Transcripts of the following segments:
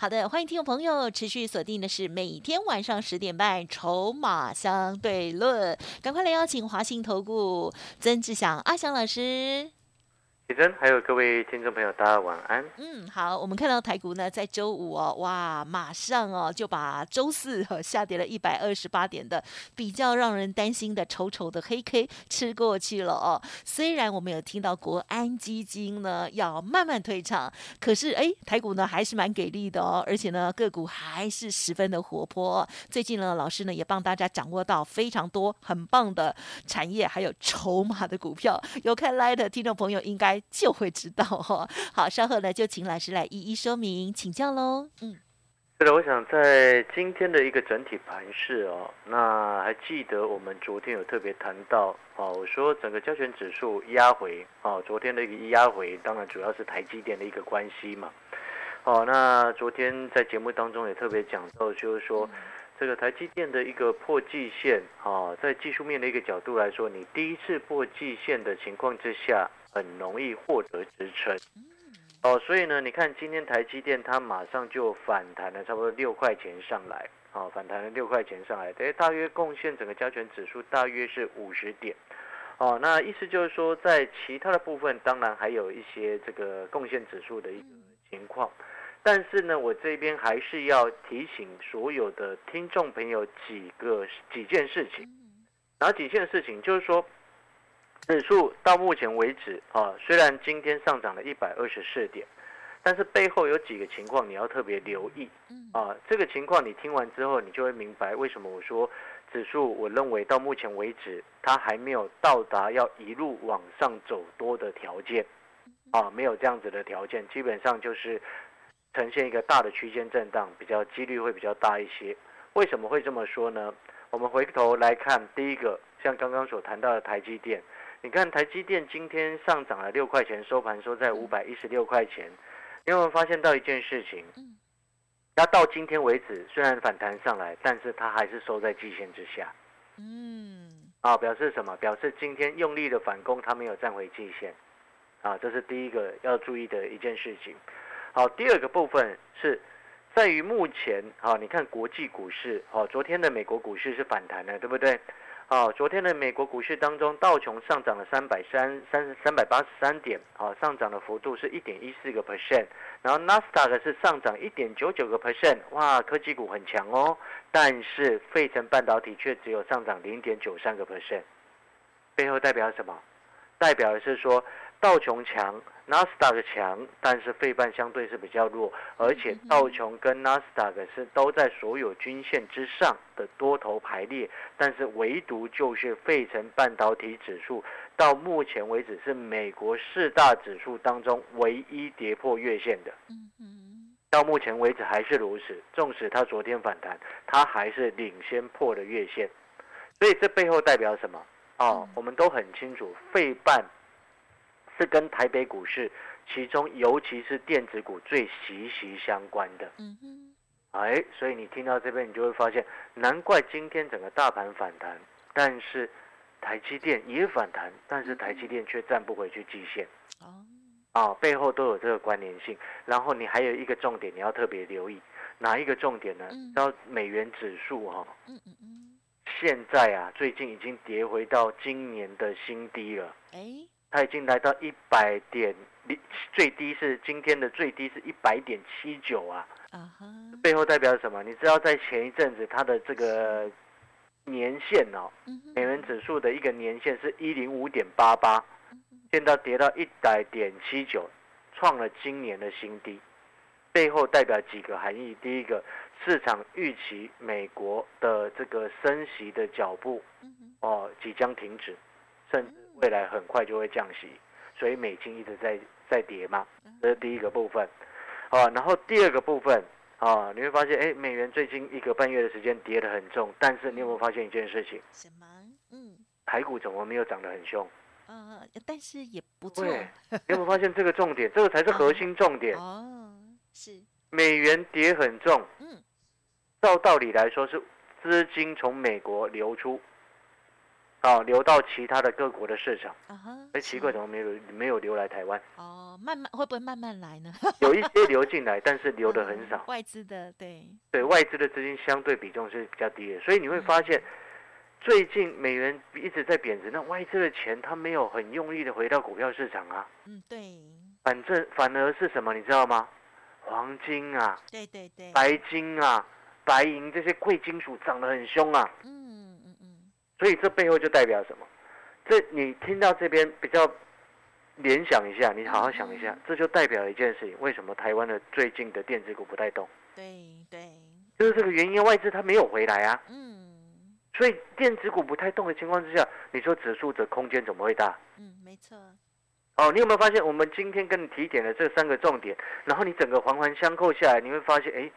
好的，欢迎听众朋友持续锁定的是每天晚上十点半《筹码相对论》，赶快来邀请华信投顾曾志祥阿祥老师。李真，还有各位听众朋友，大家晚安。嗯，好，我们看到台股呢，在周五哦，哇，马上哦就把周四下跌了一百二十八点的比较让人担心的丑丑的黑 K 吃过去了哦。虽然我们有听到国安基金呢要慢慢退场，可是哎，台股呢还是蛮给力的哦，而且呢个股还是十分的活泼。最近呢，老师呢也帮大家掌握到非常多很棒的产业还有筹码的股票，有看 Light 的听众朋友应该。就会知道哈。好，稍后呢就请老师来一一说明，请教喽。嗯，是的，我想在今天的一个整体盘势哦，那还记得我们昨天有特别谈到哦，我说整个交权指数压回哦，昨天的一个压回，当然主要是台积电的一个关系嘛。哦，那昨天在节目当中也特别讲到，就是说。这个台积电的一个破季线啊，在技术面的一个角度来说，你第一次破季线的情况之下，很容易获得支撑。哦，所以呢，你看今天台积电它马上就反弹了，差不多六块钱上来，啊，反弹了六块钱上来，等于大约贡献整个加权指数大约是五十点。哦，那意思就是说，在其他的部分，当然还有一些这个贡献指数的一个情况。但是呢，我这边还是要提醒所有的听众朋友几个几件事情。哪几件事情？就是说，指数到目前为止啊，虽然今天上涨了一百二十四点，但是背后有几个情况你要特别留意。啊，这个情况你听完之后，你就会明白为什么我说指数，我认为到目前为止它还没有到达要一路往上走多的条件。啊，没有这样子的条件，基本上就是。呈现一个大的区间震荡，比较几率会比较大一些。为什么会这么说呢？我们回头来看，第一个，像刚刚所谈到的台积电，你看台积电今天上涨了六块钱，收盘收在五百一十六块钱。你有没有发现到一件事情？它到今天为止，虽然反弹上来，但是它还是收在季线之下。嗯，啊，表示什么？表示今天用力的反攻，它没有站回季线。啊，这是第一个要注意的一件事情。好，第二个部分是在于目前，啊，你看国际股市，好，昨天的美国股市是反弹的，对不对？好，昨天的美国股市当中，道琼上涨了三百三三三百八十三点，好，上涨的幅度是一点一四个 percent，然后纳斯达克是上涨一点九九个 percent，哇，科技股很强哦，但是费城半导体却只有上涨零点九三个 percent，背后代表什么？代表的是说。道琼强，纳斯达克强，但是费半相对是比较弱，而且道琼跟纳斯达克是都在所有均线之上的多头排列，但是唯独就是费城半导体指数到目前为止是美国四大指数当中唯一跌破月线的。到目前为止还是如此，纵使它昨天反弹，它还是领先破了月线，所以这背后代表什么？哦，我们都很清楚，费半。是跟台北股市，其中尤其是电子股最息息相关的。嗯哼，哎，所以你听到这边，你就会发现，难怪今天整个大盘反弹，但是台积电也反弹，但是台积电却站不回去季线。哦，啊，背后都有这个关联性。然后你还有一个重点，你要特别留意哪一个重点呢？到美元指数哈，嗯嗯嗯，现在啊，最近已经跌回到今年的新低了。哎。它已经来到一百点，最低是今天的最低是一百点七九啊。啊背后代表什么？你知道在前一阵子它的这个年限哦，美元指数的一个年限是一零五点八八，现在跌到一百点七九，创了今年的新低。背后代表几个含义？第一个，市场预期美国的这个升息的脚步哦即将停止，甚至。未来很快就会降息，所以美金一直在在跌嘛，这是第一个部分，啊，然后第二个部分啊，你会发现，哎，美元最近一个半月的时间跌得很重，但是你有没有发现一件事情？什么？嗯，台股怎么没有涨得很凶？呃，但是也不错。你有没有发现这个重点？这个才是核心重点。哦，是，美元跌很重，嗯，照道理来说是资金从美国流出，啊，流到其他的各国的市场。啊哈，哎，奇怪，怎么没有没有流来台湾？哦，慢慢会不会慢慢来呢？有一些流进来，但是流的很 嗯少。外资的，对，对外资的资金相对比重是比较低的，所以你会发现，最近美元一直在贬值，那外资的钱它没有很用力的回到股票市场啊，嗯，对，反正反而是什么，你知道吗？黄金啊、对对对，白金啊、白银这些贵金属涨得很凶啊，嗯，所以这背后就代表什么？这你听到这边比较联想一下，你好好想一下，这就代表一件事情：为什么台湾的最近的电子股不太动？对对，就是这个原因，外资它没有回来啊。嗯所以电子股不太动的情况之下，你说指数的空间怎么会大？嗯，没错，哦，你有没有发现我们今天跟你提点的这三个重点，然后你整个环环相扣下来，你会发现，哎，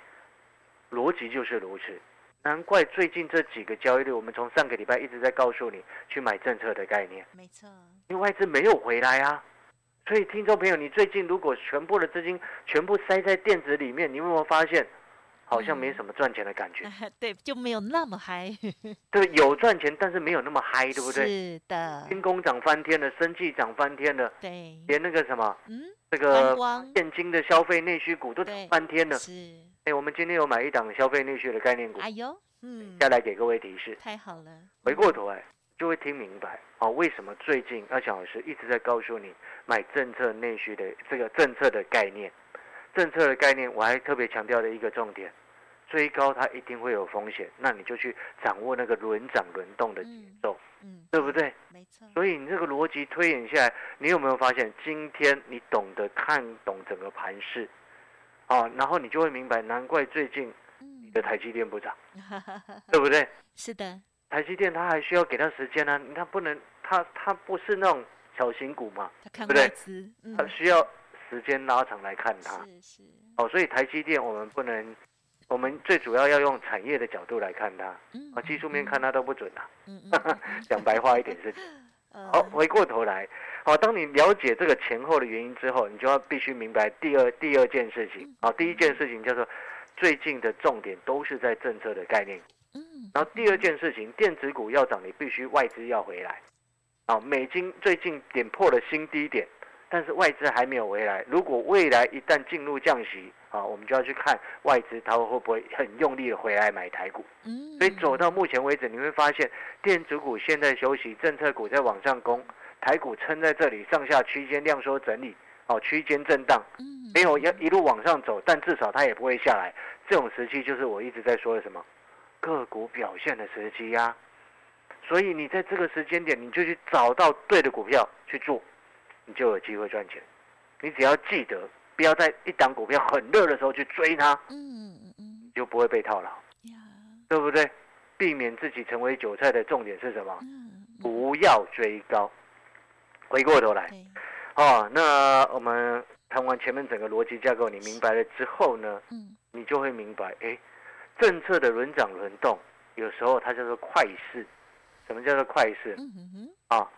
逻辑就是如此。难怪最近这几个交易日，我们从上个礼拜一直在告诉你去买政策的概念，没错，因为外资没有回来啊。所以听众朋友，你最近如果全部的资金全部塞在电子里面，你有没有发现，好像没什么赚钱的感觉？对，就没有那么嗨，对，有赚钱，但是没有那么嗨，对不对？是的，军工涨翻天了，生技涨翻天了，对，连那个什么嗯，这个，现金的消费内需股都涨翻天了。是，哎，我们今天有买一档消费内需的概念股，哎呦，嗯，再来给各位提示。太好了，回过头来就会听明白哦，为什么最近阿强老师一直在告诉你买政策内需的这个政策的概念。政策的概念，我还特别强调的一个重点，追高它一定会有风险，那你就去掌握那个轮涨轮动的节嗯奏，嗯，对不对？没错，所以你这个逻辑推演下来，你有没有发现，今天你懂得看懂整个盘势，啊，然后你就会明白，难怪最近你嗯，的台积电不涨，对不对？是的，台积电它还需要给它时间呢、它不能，它它不是那种小型股嘛，他看对不对？它，需要时间拉长来看它。是是，哦，所以台积电我们不能，我们最主要要用产业的角度来看它，嗯啊，技术面看它都不准啊。嗯嗯嗯。嗯 讲白话一点是嗯，好，回过头来，好，当你了解这个前后的原因之后，你就要必须明白第二第二件事情。好，第一件事情叫做最近的重点都是在政策的概念，嗯，然后第二件事情，电子股要涨，你必须外资要回来。好，美金最近点破了新低点，但是外资还没有回来。如果未来一旦进入降息，啊，我们就要去看外资它会不会很用力的回来买台股。嗯，所以走到目前为止，你会发现电子股现在休息，政策股在往上攻，台股撑在这里上下区间量缩整理，哦，区间震荡，嗯，没有要一路往上走，但至少它也不会下来。这种时期就是我一直在说的什么个股表现的时期呀、所以你在这个时间点，你就去找到对的股票去做，你就有机会赚钱。你只要记得，不要在一档股票很热的时候去追它，嗯嗯嗯你就不会被套牢。呀，对不对？避免自己成为韭菜的重点是什么？不要追高。回过头来，哦，那我们谈完前面整个逻辑架构，你明白了之后呢，嗯你就会明白，哎，政策的轮涨轮动，有时候它叫做快势。什么叫做快势嗯哼哼，啊？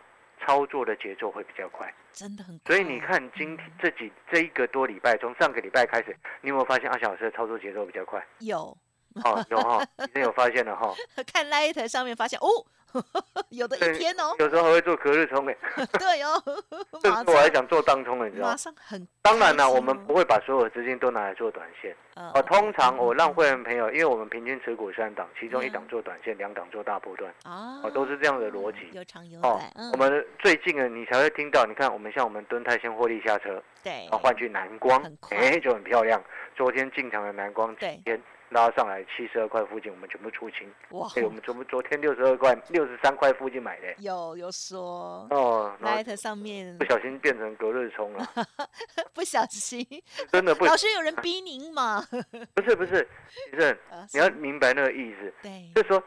操作的节奏会比较快。真的很快，所以你看，今天这几这一个多礼拜，从上个礼拜开始，你有没有发现阿小老师的操作节奏比较快？有哦，有哈、你真有发现了哈、看 Light 上面发现哦，有的一天哦，有时候还会做隔日冲哎，对哦，这马次我还上想做当冲了，你知道马吗？上很当然了，开心我们哦不会把所有的资金都拿来做短线。呃哦，通常我让嗯会员朋友，因为我们平均持股三档，其中一嗯档做短线，两档做大波段，啊哦，都是这样的逻辑。有长有哦短，嗯，我们最近呢，你才会听到，你看我们像我们敦泰先获利下车，对然后换去南光哎，就很漂亮。昨天进场的南光，对今天拉上来七十二块附近，我们全部出清。哇，哎，我们昨昨天六十二块、六十三块附近买的，有有说。哦，Light 上面。不小心变成隔日冲了，不小心，真的不老师有人逼您吗？不是不是，其实啊你要明白那个意思，对。就是说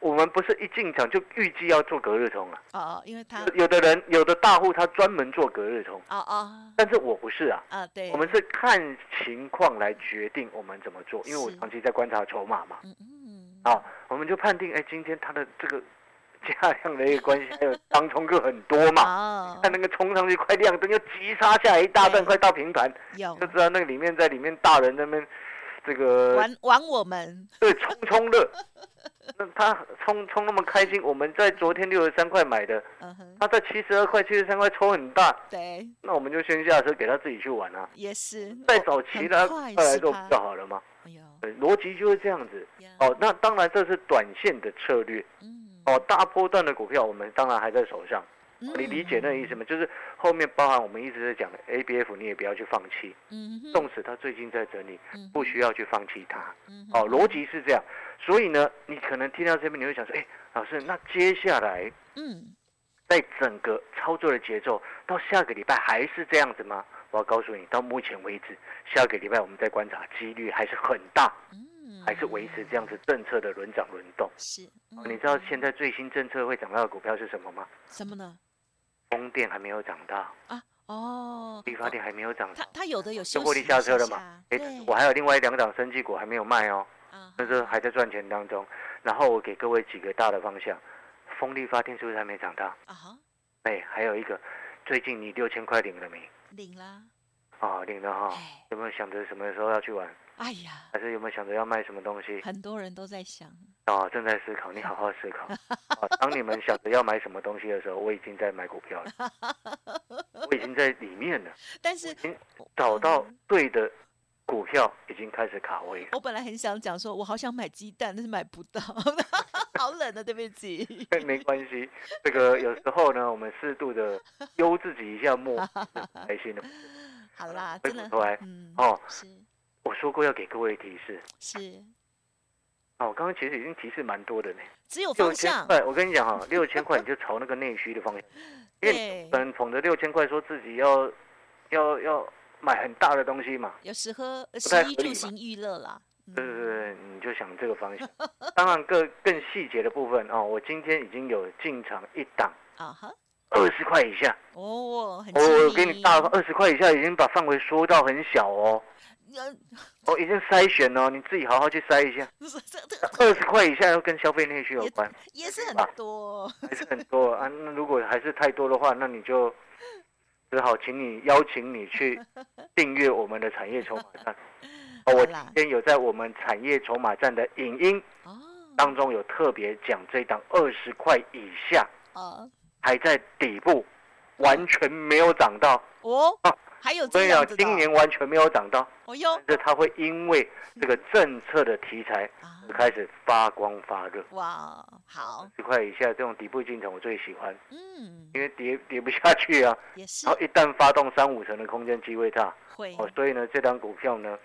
我们不是一进场就预计要做隔日冲啊。哦，因为他有有的人有的大户他专门做隔日冲，哦哦但是我不是啊。啊，对，我们是看情况来决定我们怎么做，因为我是长期在观察筹码嘛。嗯嗯啊，我们就判定，哎，今天他的这个价量的一个关系，还有当冲客很多嘛。哦，看那个冲上去快亮灯，又急杀下来一大段，快到平盘，有就知道那个里面在里面大人那边这个玩玩我们，对冲冲乐。那他冲冲那么开心，我们在昨天六十三块买的，他在七十二块、七十三块抽很大，对，那我们就先下车给他自己去玩啊。也是，再找其他很快快来做不就好了嘛。哎呦，对，逻辑就是这样子。哦，那当然这是短线的策略。嗯，哦，大波段的股票我们当然还在手上。嗯你理解那个意思吗？就是后面包含我们一直在讲的 ABF，你也不要去放弃，嗯哼，纵使它最近在整理，嗯不需要去放弃它。嗯哦，逻辑是这样。所以呢，你可能听到这边，你会想说，哎，老师，那接下来嗯，在整个操作的节奏到下个礼拜还是这样子吗？我要告诉你，到目前为止，下个礼拜我们在观察，几率还是很大，嗯，还是维持这样子政策的轮涨轮动。是，哦你知道嗯现在最新政策会涨到的股票是什么吗？什么呢？风电还没有涨到，啊，哦，力发电还没有涨到它，它有的有就获利休息下车了嘛？哎对，我还有另外两档生技股还没有卖哦，啊那是还在赚钱当中。然后我给各位几个大的方向，风力发电是不是还没涨到？啊哈，哎，还有一个，最近你六千块领了没？领啦，啊，领了哈。哎，有没有想着什么时候要去玩？哎呀，还是有没有想着要卖什么东西？很多人都在想，啊，正在思考，你好好思考。啊，当你们想着要买什么东西的时候，我已经在买股票了，我已经在里面了，但是找到对的股票，已经开始卡位了。我本来很想讲说，我好想买鸡蛋，但是买不到，好冷啊，对不起。没关系，这个有时候呢，我们适度的悠自己一下默，是很开心的。好啦，回真的过头来，嗯，哦，是我说过要给各位提示，是，哦，我刚刚其实已经提示蛮多的呢。只有六方向，千块，我跟你讲哈，六千块你就朝那个内需的方向，因为，本捧着六千块说自己要要要买很大的东西嘛，有时喝太食衣住行娱乐啦，对对嗯对，你就想这个方向。当然更更细节的部分哦，我今天已经有进场一档啊哈，二十块以下，哦，很我我亲给你大二十块以下已经把范围缩到很小哦，呃我已经筛选哦，你自己好好去筛一下。二十块以下要跟消费内需有关，也是很吧多，还是很 多啊。那如果还是太多的话，那你就只好请你邀请你去 订阅我们的产业筹码站。哦，我今天有在我们产业筹码站的影音哦，当中有特别讲这档二十块以下哦还在底部，完全没有涨到。哦啊，还有所以啊这样子，的今哦，年完全没有涨到，哦哟但是它会因为这个政策的题材开始发光发热。哇，好，十块以下这种底部进场我最喜欢，嗯，因为跌跌不下去啊。也是。然后一旦发动三五成的空间机会大会。哦，所以呢，这档股票呢，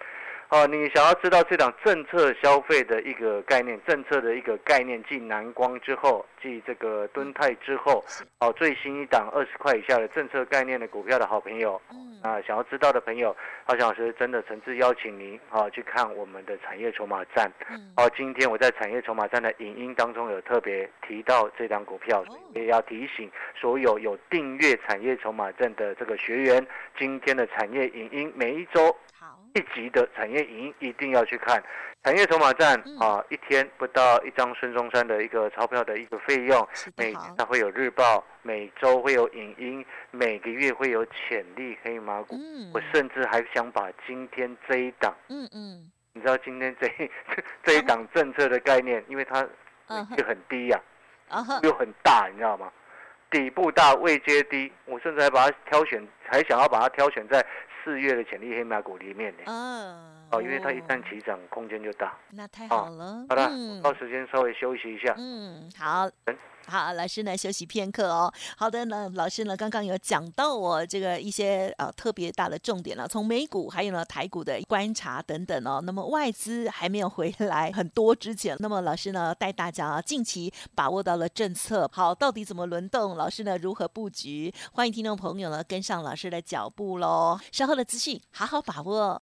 哦，你想要知道这档政策消费的一个概念，政策的一个概念，进南光之后，继这个敦泰之后，哦，最新一档二十块以下的政策概念的股票的好朋友，嗯啊，想要知道的朋友，浩翔老师真的诚挚邀请您啊去看我们的产业筹码站。嗯哦，今天我在产业筹码站的影音当中有特别提到这张股票，也要提醒所有有订阅产业筹码站的这个学员，今天的产业影音每一周好，一集的产业影音一定要去看。产业筹码站嗯。啊，一天不到一张孙中山的一个钞票的一个费用，每它会有日报，每周会有影音，每个月会有潜力黑马股。嗯。我甚至还想把今天这一档，嗯嗯。你知道今天这一 这一档政策的概念，因为它嗯位阶很低呀、又很大，你知道吗？底部大，位阶低，我甚至还把它挑选，还想要把它挑选在四月的潜力黑马股里面呢。嗯，哦，因为它一旦起涨，空间就大。那太哦好了，好了，嗯到时间稍微休息一下。嗯，好嗯。好，老师呢休息片刻哦。好的呢，老师呢刚刚有讲到我这个一些呃特别大的重点了，从美股还有呢台股的观察等等哦。那么外资还没有回来很多之前，那么老师呢带大家近期把握到了政策，好，到底怎么轮动？老师呢如何布局？欢迎听众朋友呢跟上老师的脚步喽。稍后的资讯好好把握。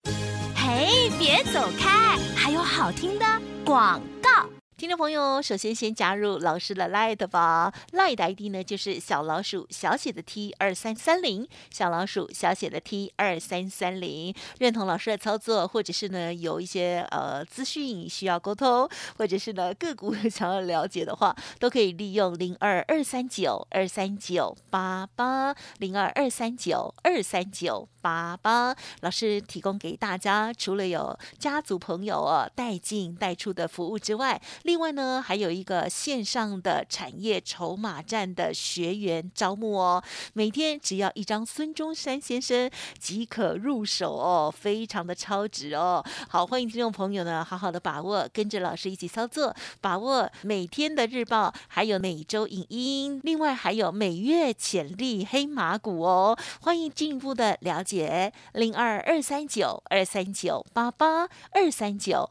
嘿，别走开，还有好听的广告。听众朋友，首先先加入老师的 Light 吧，Light ID 呢就是小老鼠小写的 T 二三三零，小老鼠小写的 T 二三三零。认同老师的操作，或者是呢有一些呃资讯需要沟通，或者是呢个股 想要了解的话，都可以利用零二二三九二三九八八零二二三九二三九八八。老师提供给大家，除了有家族朋友哦带进带出的服务之外，另外呢，还有一个线上的产业筹码站的学员招募哦，每天只要一张孙中山先生即可入手哦，非常的超值哦。好，欢迎听众朋友呢，好好的把握，跟着老师一起操作，把握每天的日报，还有每周影音，另外还有每月潜力黑马股哦。欢迎进一步的了解，零二二三九二三九八八二三九。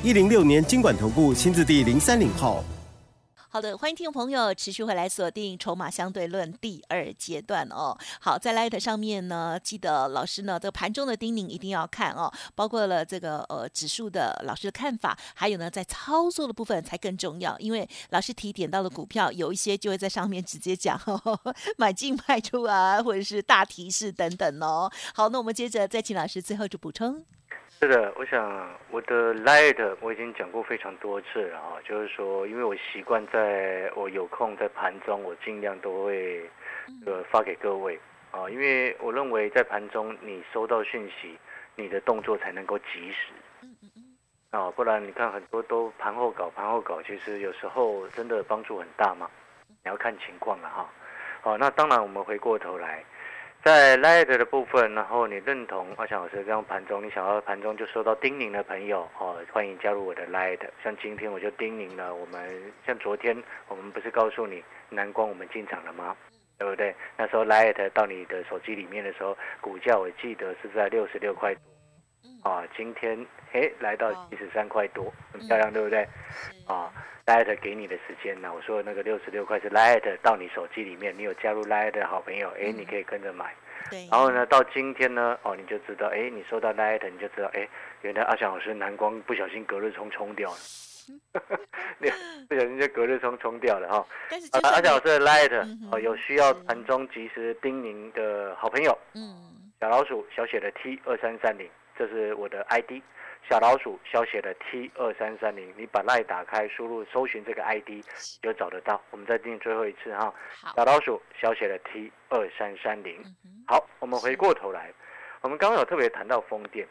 一零六年经管投顾新字第零三零号。好的，欢迎听众朋友持续回来锁定《筹码相对论》第二阶段哦。好，在 Light 上面呢，记得老师呢这个盘中的叮咛一定要看哦，包括了这个呃指数的老师的看法，还有呢在操作的部分才更重要，因为老师提点到的股票有一些就会在上面直接讲，买进卖出啊，或者是大提示等等哦。好，那我们接着再请老师最后就补充。是的，我想我的 Light 我已经讲过非常多次了啊，就是说，因为我习惯在我有空在盘中，我尽量都会呃发给各位啊，因为我认为在盘中你收到讯息，你的动作才能够及时。嗯嗯嗯啊，不然你看很多都盘后搞，盘后搞，其实有时候真的帮助很大嘛，你要看情况了哈。好，那当然我们回过头来。在 Light 的部分，然后你认同阿强老师这样盘中，你想要盘中就收到叮咛的朋友哦，欢迎加入我的 Light。像今天我就叮咛了，我们像昨天我们不是告诉你南光我们进场了吗？对不对？那时候 Light 到你的手机里面的时候，股价我记得是在六十六块，啊，今天哎来到七十三块多，很漂亮，对不对？啊。Light 给你的时间呢？我说那个六十六块是 Light 到你手机里面，你有加入 Light 的好朋友，哎，你可以跟着买。对。然后呢，到今天呢，哦，你就知道，哎，你收到 Light，你就知道，哎，原来阿翔老师蓝光不小心隔日冲冲掉了，你 不小心就隔日冲冲掉了哈。但是阿翔老师的 Light 哦，有需要盘中及时叮咛的好朋友，嗯，小老鼠小写的 T 二三三零，这是我的 ID。小老鼠小写的 T 二三三零，你把赖打开，输入搜寻这个 ID 就找得到。我们再定最后一次哈。小老鼠小写的 T 二三三零。好，我们回过头来，我们刚刚有特别谈到风电。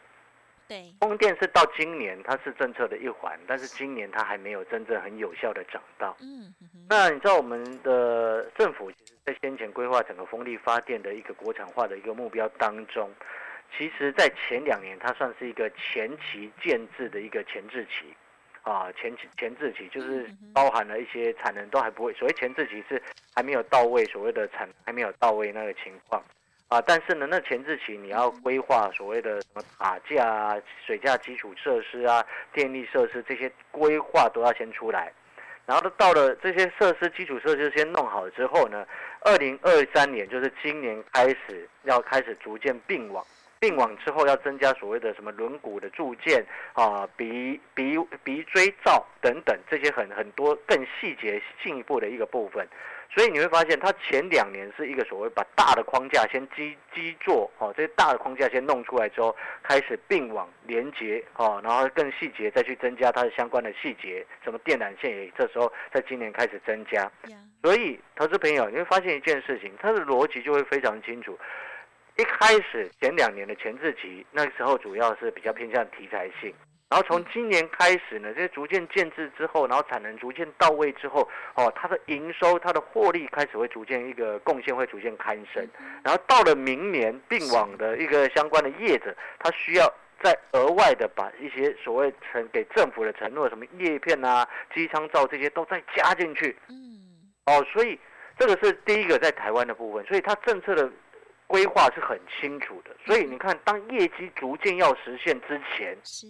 对。风电是到今年它是政策的一环，但是今年它还没有真正很有效的涨到。嗯。那你知道我们的政府其实在先前规划整个风力发电的一个国产化的一个目标当中。其实，在前两年，它算是一个前期建制的一个前置期，啊，前期前置期就是包含了一些产能都还不会，所谓前置期是还没有到位，所谓的产还没有到位那个情况，啊，但是呢，那前置期你要规划所谓的什么塔架啊、水架基础设施啊、电力设施这些规划都要先出来，然后到了这些设施基础设施先弄好之后呢，二零二三年就是今年开始要开始逐渐并网。并网之后要增加所谓的什么轮毂的铸件啊、鼻鼻鼻锥罩等等这些很很多更细节进一步的一个部分，所以你会发现它前两年是一个所谓把大的框架先基基座哦，这些大的框架先弄出来之后，开始并网连接哦，然后更细节再去增加它的相关的细节，什么电缆线也这时候在今年开始增加，所以投资朋友你会发现一件事情，它的逻辑就会非常清楚。一开始前两年的前置期，那个时候主要是比较偏向题材性，然后从今年开始呢，这些逐渐建制之后，然后产能逐渐到位之后，哦，它的营收、它的获利开始会逐渐一个贡献会逐渐攀升，然后到了明年并网的一个相关的业者，它需要再额外的把一些所谓承给政府的承诺，什么叶片啊、机舱罩这些都再加进去。嗯，哦，所以这个是第一个在台湾的部分，所以它政策的规划是很清楚的。所以你看，当业绩逐渐要实现之前，是，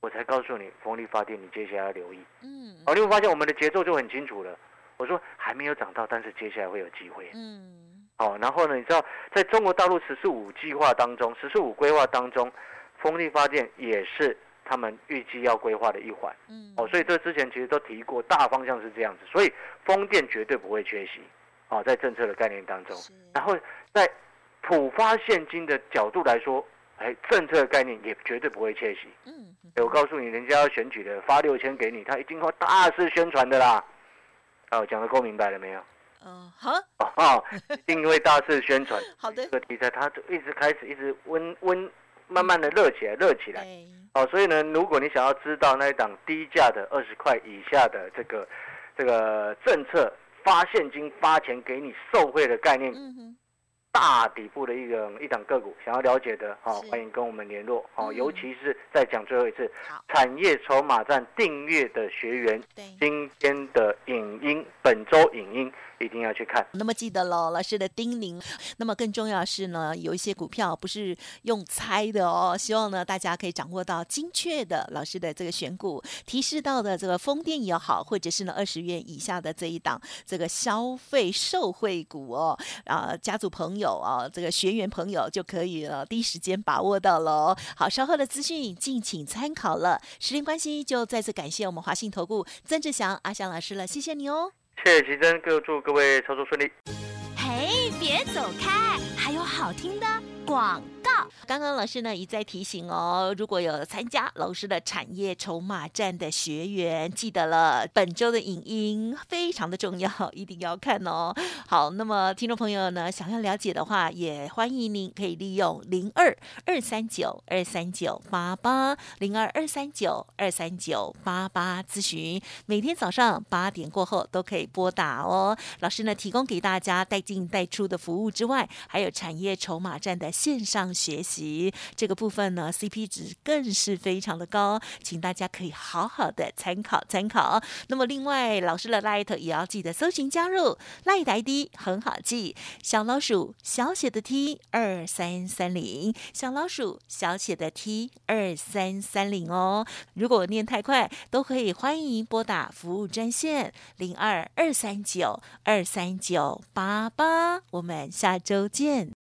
我才告诉你，风力发电你接下来要留意。嗯，哦，你会发现我们的节奏就很清楚了。我说还没有涨到，但是接下来会有机会。嗯，好，然后呢，你知道，在中国大陆“十四五”计划当中，“十四五”规划当中，风力发电也是他们预计要规划的一环。嗯，哦，所以这之前其实都提过，大方向是这样子，所以风电绝对不会缺席。哦，在政策的概念当中，然后在普发现金的角度来说，哎，政策概念也绝对不会缺席。嗯，我告诉你，人家要选举的，发六千给你，他一定会大肆宣传的啦。哦，讲的够明白了没有？嗯，好。哦，一定会大肆宣传。好的。这个题材，它就一直开始，一直温温，慢慢的热起来，热起来。哦，所以呢，如果你想要知道那一档低价的二十块以下的这个这个政策发现金发钱给你受贿的概念。大底部的一个一档个股，想要了解的，好，欢迎跟我们联络，好，尤其是再讲最后一次，产业筹码站订阅的学员，今天的影音，本周影音。一定要去看。那么记得喽，老师的叮咛。那么更重要是呢，有一些股票不是用猜的哦。希望呢大家可以掌握到精确的老师的这个选股提示到的这个风电也好，或者是呢二十元以下的这一档这个消费受惠股哦。啊，家族朋友啊，这个学员朋友就可以了，第一时间把握到喽。好，稍后的资讯敬请参考了。时间关系，就再次感谢我们华信投顾曾志祥阿祥老师了，谢谢你哦。谢谢奇珍，各祝各位操作顺利。嘿，别走开，还有好听的广告。刚刚老师呢一再提醒哦，如果有参加老师的产业筹码战的学员，记得了本周的影音非常的重要，一定要看哦。好，那么听众朋友呢，想要了解的话，也欢迎您可以利用零二二三九二三九八八零二二三九二三九八八咨询，每天早上八点过后都可以拨打哦。老师呢提供给大家带进带出的服务之外，还有产业筹码战的线上。学习这个部分呢，CP 值更是非常的高，请大家可以好好的参考参考。那么另外，老师的 Light 也要记得搜寻加入，Light ID 很好记，小老鼠小写的 T 二三三零，小老鼠小写的 T 二三三零哦。如果念太快，都可以欢迎拨打服务专线零二二三九二三九八八。我们下周见。